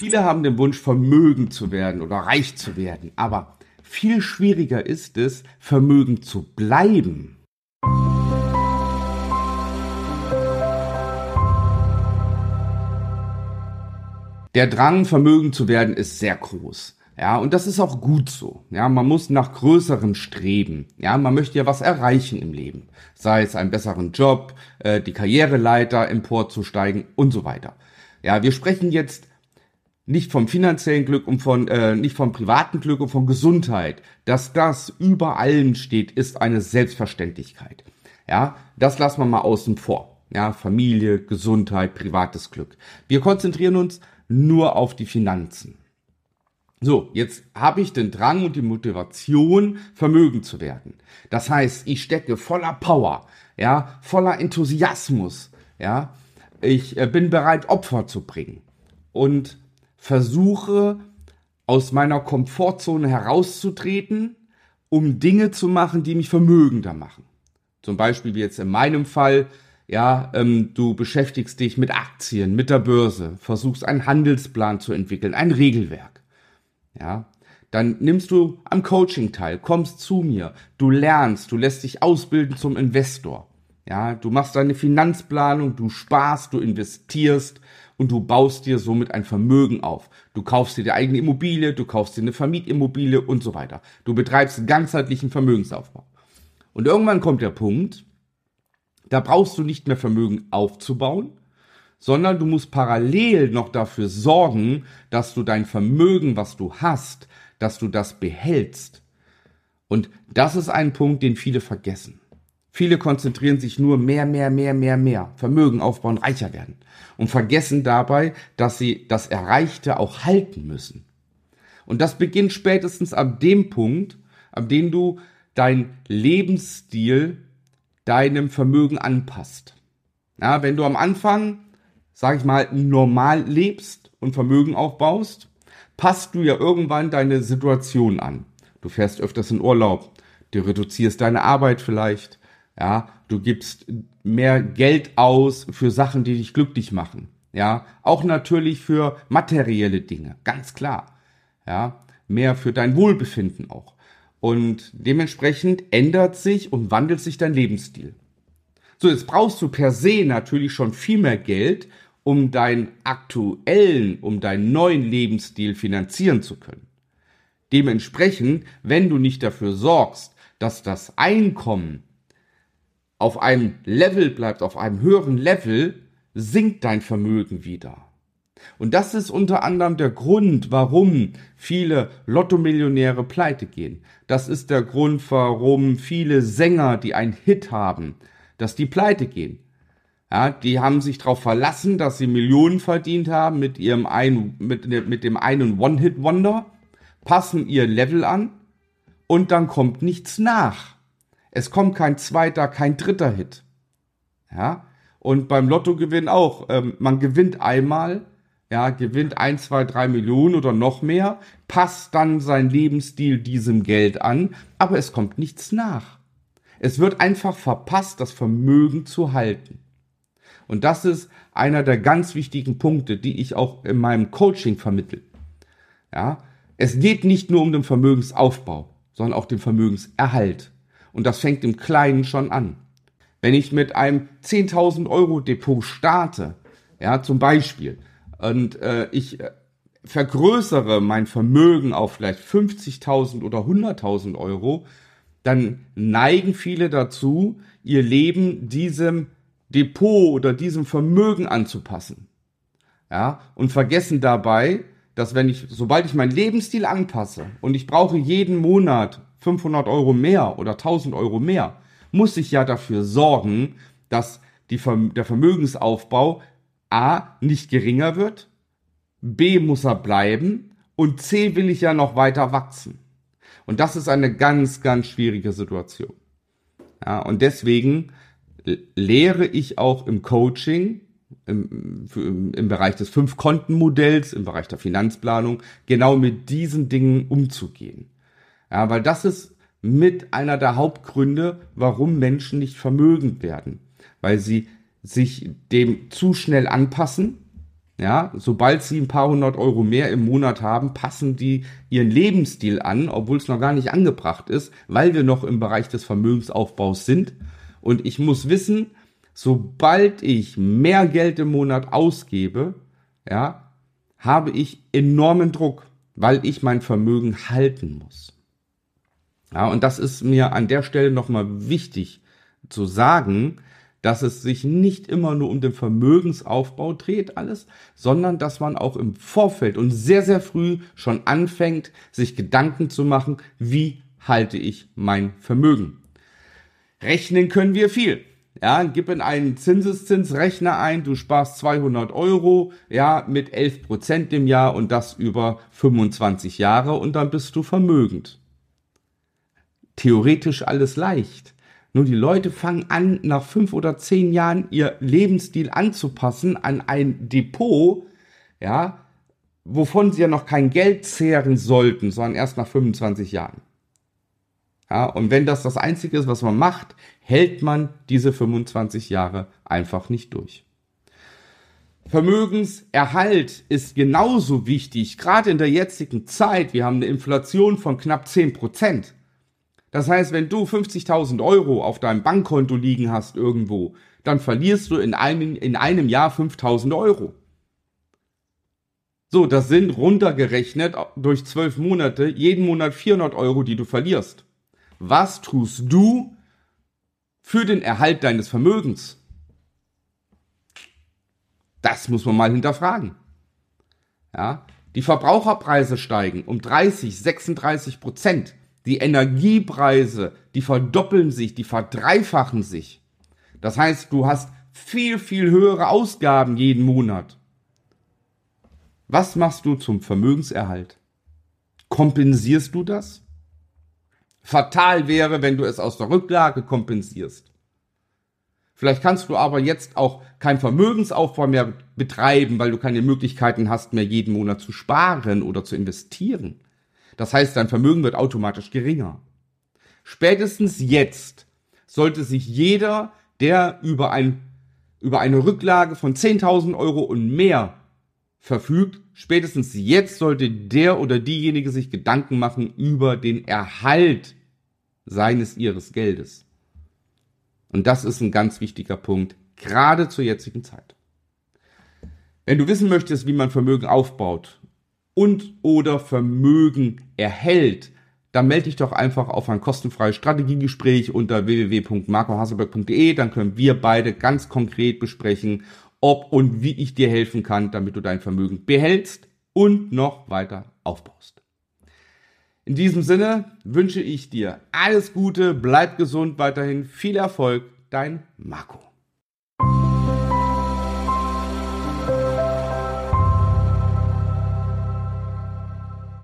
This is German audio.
Viele haben den Wunsch, vermögend zu werden oder reich zu werden, aber viel schwieriger ist es, vermögend zu bleiben. Der Drang, vermögend zu werden, ist sehr groß. Ja, und das ist auch gut so. Ja, man muss nach größerem streben. Ja, man möchte ja was erreichen im Leben. Sei es einen besseren Job, äh, die Karriereleiter emporzusteigen und so weiter. Ja, wir sprechen jetzt nicht vom finanziellen Glück und von äh, nicht vom privaten Glück und von Gesundheit. Dass das über allen steht, ist eine Selbstverständlichkeit. Ja, das lassen wir mal außen vor. Ja, Familie, Gesundheit, privates Glück. Wir konzentrieren uns nur auf die Finanzen. So, jetzt habe ich den Drang und die Motivation, vermögend zu werden. Das heißt, ich stecke voller Power, ja, voller Enthusiasmus, ja. Ich äh, bin bereit, Opfer zu bringen und versuche aus meiner Komfortzone herauszutreten, um Dinge zu machen, die mich vermögender machen. Zum Beispiel wie jetzt in meinem Fall, ja, ähm, du beschäftigst dich mit Aktien, mit der Börse, versuchst einen Handelsplan zu entwickeln, ein Regelwerk ja, dann nimmst du am Coaching teil, kommst zu mir, du lernst, du lässt dich ausbilden zum Investor. Ja, du machst deine Finanzplanung, du sparst, du investierst und du baust dir somit ein Vermögen auf. Du kaufst dir die eigene Immobilie, du kaufst dir eine Vermietimmobilie und so weiter. Du betreibst einen ganzheitlichen Vermögensaufbau. Und irgendwann kommt der Punkt, da brauchst du nicht mehr Vermögen aufzubauen, sondern du musst parallel noch dafür sorgen, dass du dein Vermögen, was du hast, dass du das behältst. Und das ist ein Punkt, den viele vergessen. Viele konzentrieren sich nur mehr, mehr, mehr, mehr, mehr, Vermögen aufbauen, reicher werden und vergessen dabei, dass sie das Erreichte auch halten müssen. Und das beginnt spätestens ab dem Punkt, ab dem du dein Lebensstil deinem Vermögen anpasst. Ja, wenn du am Anfang sag ich mal, normal lebst und Vermögen aufbaust, passt du ja irgendwann deine Situation an. Du fährst öfters in Urlaub, du reduzierst deine Arbeit vielleicht, ja, du gibst mehr Geld aus für Sachen, die dich glücklich machen, ja, auch natürlich für materielle Dinge, ganz klar, ja, mehr für dein Wohlbefinden auch. Und dementsprechend ändert sich und wandelt sich dein Lebensstil. So, jetzt brauchst du per se natürlich schon viel mehr Geld, um deinen aktuellen, um deinen neuen Lebensstil finanzieren zu können. Dementsprechend, wenn du nicht dafür sorgst, dass das Einkommen auf einem Level bleibt, auf einem höheren Level, sinkt dein Vermögen wieder. Und das ist unter anderem der Grund, warum viele Lottomillionäre pleite gehen. Das ist der Grund, warum viele Sänger, die einen Hit haben, dass die pleite gehen. Ja, die haben sich darauf verlassen, dass sie Millionen verdient haben mit ihrem einen, mit, mit dem einen One-Hit-Wonder, passen ihr Level an und dann kommt nichts nach. Es kommt kein zweiter, kein dritter Hit. Ja, und beim Lottogewinn auch. Ähm, man gewinnt einmal, ja, gewinnt ein, zwei, drei Millionen oder noch mehr, passt dann sein Lebensstil diesem Geld an, aber es kommt nichts nach. Es wird einfach verpasst, das Vermögen zu halten. Und das ist einer der ganz wichtigen Punkte, die ich auch in meinem Coaching vermittel. Ja, es geht nicht nur um den Vermögensaufbau, sondern auch den Vermögenserhalt. Und das fängt im Kleinen schon an. Wenn ich mit einem 10.000 Euro Depot starte, ja, zum Beispiel, und äh, ich äh, vergrößere mein Vermögen auf vielleicht 50.000 oder 100.000 Euro, dann neigen viele dazu, ihr Leben diesem Depot oder diesem Vermögen anzupassen. Ja, und vergessen dabei, dass wenn ich, sobald ich meinen Lebensstil anpasse und ich brauche jeden Monat 500 Euro mehr oder 1000 Euro mehr, muss ich ja dafür sorgen, dass die, der Vermögensaufbau A nicht geringer wird, B muss er bleiben und C will ich ja noch weiter wachsen. Und das ist eine ganz, ganz schwierige Situation. Ja, und deswegen lehre ich auch im Coaching, im, im, im Bereich des Fünf-Konten-Modells, im Bereich der Finanzplanung, genau mit diesen Dingen umzugehen. Ja, weil das ist mit einer der Hauptgründe, warum Menschen nicht vermögend werden. Weil sie sich dem zu schnell anpassen, Ja, sobald sie ein paar hundert Euro mehr im Monat haben, passen die ihren Lebensstil an, obwohl es noch gar nicht angebracht ist, weil wir noch im Bereich des Vermögensaufbaus sind. Und ich muss wissen, sobald ich mehr Geld im Monat ausgebe, ja, habe ich enormen Druck, weil ich mein Vermögen halten muss. Ja, und das ist mir an der Stelle nochmal wichtig zu sagen, dass es sich nicht immer nur um den Vermögensaufbau dreht alles, sondern dass man auch im Vorfeld und sehr, sehr früh schon anfängt, sich Gedanken zu machen, wie halte ich mein Vermögen. Rechnen können wir viel. Ja, gib in einen Zinseszinsrechner ein, du sparst 200 Euro, ja, mit 11 Prozent im Jahr und das über 25 Jahre und dann bist du vermögend. Theoretisch alles leicht. Nur die Leute fangen an, nach fünf oder zehn Jahren ihr Lebensstil anzupassen an ein Depot, ja, wovon sie ja noch kein Geld zehren sollten, sondern erst nach 25 Jahren. Ja, und wenn das das Einzige ist, was man macht, hält man diese 25 Jahre einfach nicht durch. Vermögenserhalt ist genauso wichtig, gerade in der jetzigen Zeit. Wir haben eine Inflation von knapp 10 Prozent. Das heißt, wenn du 50.000 Euro auf deinem Bankkonto liegen hast irgendwo, dann verlierst du in einem, in einem Jahr 5.000 Euro. So, das sind runtergerechnet durch zwölf Monate jeden Monat 400 Euro, die du verlierst. Was tust du für den Erhalt deines Vermögens? Das muss man mal hinterfragen. Ja, die Verbraucherpreise steigen um 30, 36 Prozent. Die Energiepreise, die verdoppeln sich, die verdreifachen sich. Das heißt, du hast viel, viel höhere Ausgaben jeden Monat. Was machst du zum Vermögenserhalt? Kompensierst du das? Fatal wäre, wenn du es aus der Rücklage kompensierst. Vielleicht kannst du aber jetzt auch keinen Vermögensaufbau mehr betreiben, weil du keine Möglichkeiten hast, mehr jeden Monat zu sparen oder zu investieren. Das heißt, dein Vermögen wird automatisch geringer. Spätestens jetzt sollte sich jeder, der über, ein, über eine Rücklage von 10.000 Euro und mehr verfügt, spätestens jetzt sollte der oder diejenige sich Gedanken machen über den Erhalt seines ihres Geldes. Und das ist ein ganz wichtiger Punkt, gerade zur jetzigen Zeit. Wenn du wissen möchtest, wie man Vermögen aufbaut und oder Vermögen erhält, dann melde dich doch einfach auf ein kostenfreies Strategiegespräch unter www.marcohaselberg.de. Dann können wir beide ganz konkret besprechen, ob und wie ich dir helfen kann, damit du dein Vermögen behältst und noch weiter aufbaust. In diesem Sinne wünsche ich dir alles Gute, bleib gesund weiterhin, viel Erfolg, dein Marco.